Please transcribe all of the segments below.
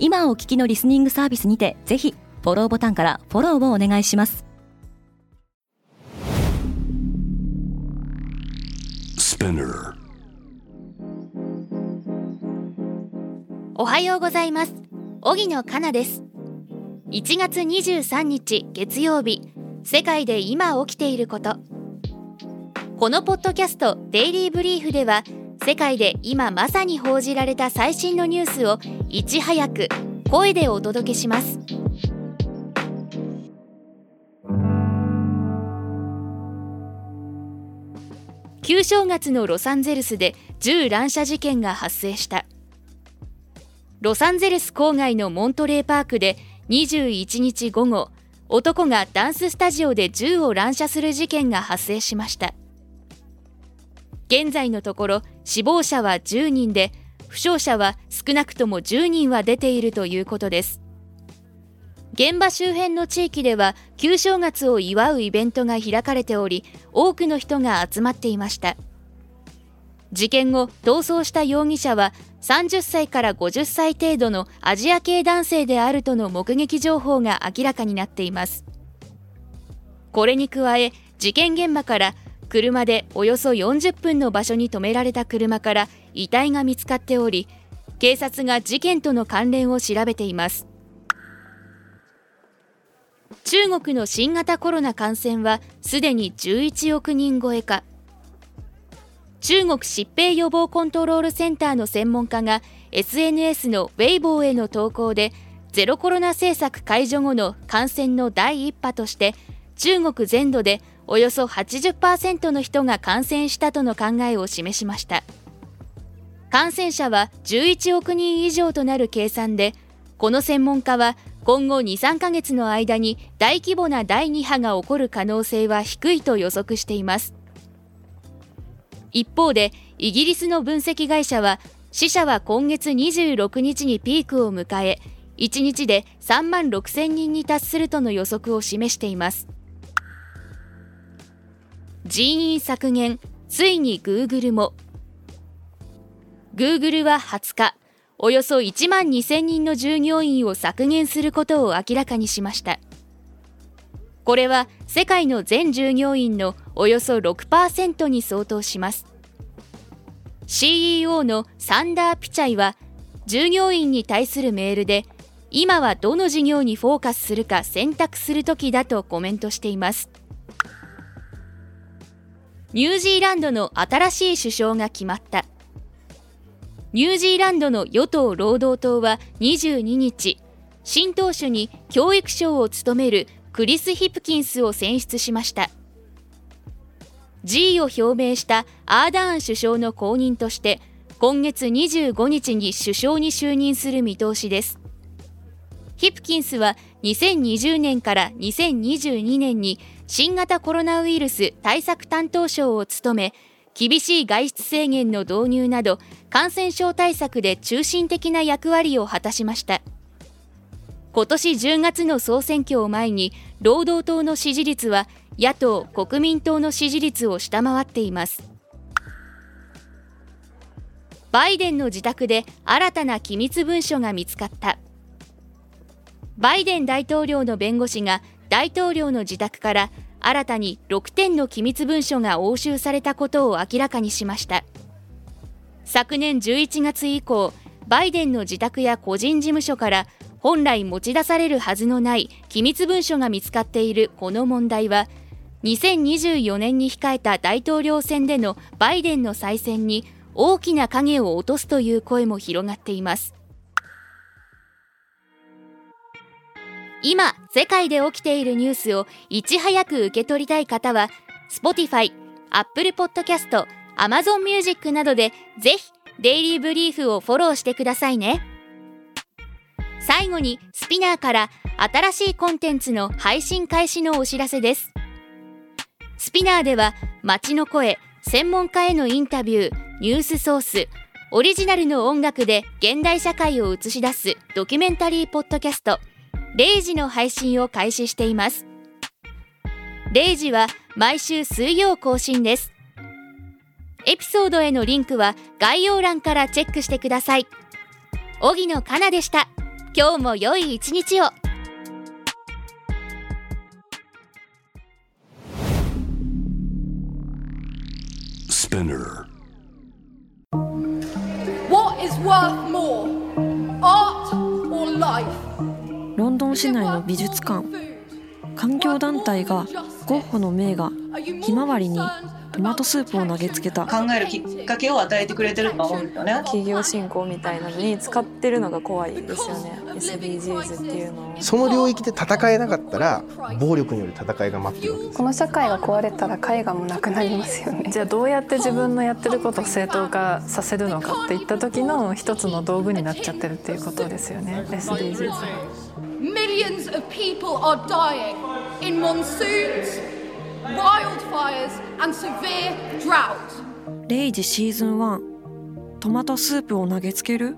今お聞きのリスニングサービスにてぜひフォローボタンからフォローをお願いします。おはようございます。荻野かなです。1月23日月曜日。世界で今起きていること。このポッドキャストデイリーブリーフでは世界で今まさに報じられた最新のニュースをいち早く声でお届けします。旧正月のロサンゼルスで銃乱射事件が発生した。ロサンゼルス郊外のモントレーパークで21日午後男がダンススタジオで銃を乱射する事件が発生しました。現在のところ死亡者は10人で負傷者は少なくとも10人は出ているということです。現場周辺の地域では旧正月を祝うイベントが開かれており多くの人が集まっていました。事件後逃走した容疑者は30歳から50歳程度のアジア系男性であるとの目撃情報が明らかになっています。これに加え事件現場から車でおよそ40分の場所に止められた車から遺体が見つかっており警察が事件との関連を調べています。中国の新型コロナ感染はすでに11億人超えか。中国疾病予防コントロールセンターの専門家が SNS のウェイボーへの投稿でゼロコロナ政策解除後の感染の第1波として中国全土でおよそ80%の人が感染したとの考えを示しました。感染者は11億人以上となる計算でこの専門家は今後23ヶ月の間に大規模な第2波が起こる可能性は低いと予測しています。一方でイギリスの分析会社は死者は今月26日にピークを迎え1日で3万6000人に達するとの予測を示しています。人員削減ついにグーグルも。グーグルは20日およそ1万2000人の従業員を削減することを明らかにしました。これは世界の全従業員のおよそ6%に相当します。CEO のサンダー・ピチャイは従業員に対するメールで今はどの事業にフォーカスするか選択する時だとコメントしています。ニュージーランドの新しい首相が決まった。ニュージーランドの与党労働党は22日新党首に教育省を務めるクリス・ヒプキンスを選出しました。辞意を表明したアーダーン首相の後任として今月25日に首相に就任する見通しです。ヒプキンスは2020年から2022年に新型コロナウイルス対策担当省を務め厳しい外出制限の導入など感染症対策で中心的な役割を果たしました。今年10月の総選挙を前に労働党の支持率は野党・国民党の支持率を下回っています。バイデンの自宅で新たな機密文書が見つかった。バイデン大統領の弁護士が大統領の自宅から新たに6点の機密文書が押収されたことを明らかにしました。昨年11月以降バイデンの自宅や個人事務所から本来持ち出されるはずのない機密文書が見つかっているこの問題は2024年に控えた大統領選でのバイデンの再選に大きな影を落とすという声も広がっています。今世界で起きているニュースをいち早く受け取りたい方は Spotify、Apple Podcast、Amazon Music などでぜひデイリーブリーフをフォローしてくださいね。最後にスピナーから新しいコンテンツの配信開始のお知らせです。スピナーでは街の声専門家へのインタビューニュースソースオリジナルの音楽で現代社会を映し出すドキュメンタリーポッドキャスト。0時の配信を開始しています。0時は毎週水曜更新です。エピソードへのリンクは概要欄からチェックしてください。荻野かなでした。今日も良い一日を。Spinner. What is worth more, art or life? ロンドン市内の美術館。環境団体がゴッホの名画「ひまわり」にトマトスープを投げつけた。考えるきっかけを与えてくれてると思うんですよね。企業振興みたいなのに使ってるのが怖いですよね。SDGs っていうのを。その領域で戦えなかったら暴力による戦いが待ってるわけですこの社会が壊れたら絵画もなくなりますよね。じゃあどうやって自分のやってることを正当化させるのかっていった時の一つの道具になっちゃってるっていうことですよね。SDGs Millions of people are dying in monsoons, wildfires, and severe drought. レイジシーズン1トマトスープを投げつける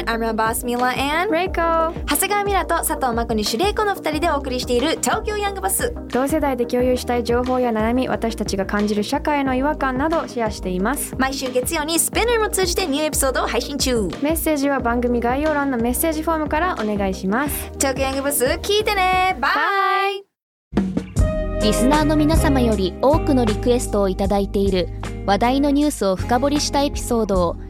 everyone, I'm your boss Mila and Reiko. 長谷川ミラと佐藤真子にシュレイコの2人でお送りしている東京ヤングバス。同世代で共有したい情報や悩み私たちが感じる社会の違和感などシェアしています。毎週月曜にスペナーも通じてニューエピソードを配信中。メッセージは番組概要欄のメッセージフォームからお願いします。東京ヤングバス聞いてね。バイリスナーの皆様より多くのリクエストをいただいている話題のニュースを深掘りしたエピソードを